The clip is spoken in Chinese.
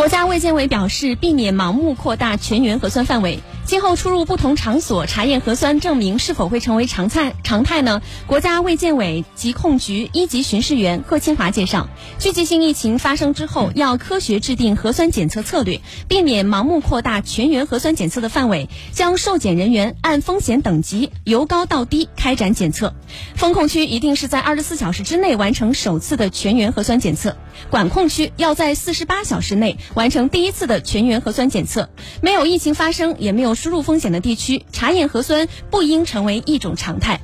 国家卫健委表示，避免盲目扩大全员核酸范围。今后出入不同场所查验核酸证明是否会成为常态？常态呢？国家卫健委疾控局一级巡视员贺清华介绍，聚集性疫情发生之后，要科学制定核酸检测策略，避免盲目扩大全员核酸检测的范围，将受检人员按风险等级由高到低开展检测。风控区一定是在二十四小时之内完成首次的全员核酸检测，管控区要在四十八小时内完成第一次的全员核酸检测。没有疫情发生，也没有输入风险的地区，查验核酸不应成为一种常态。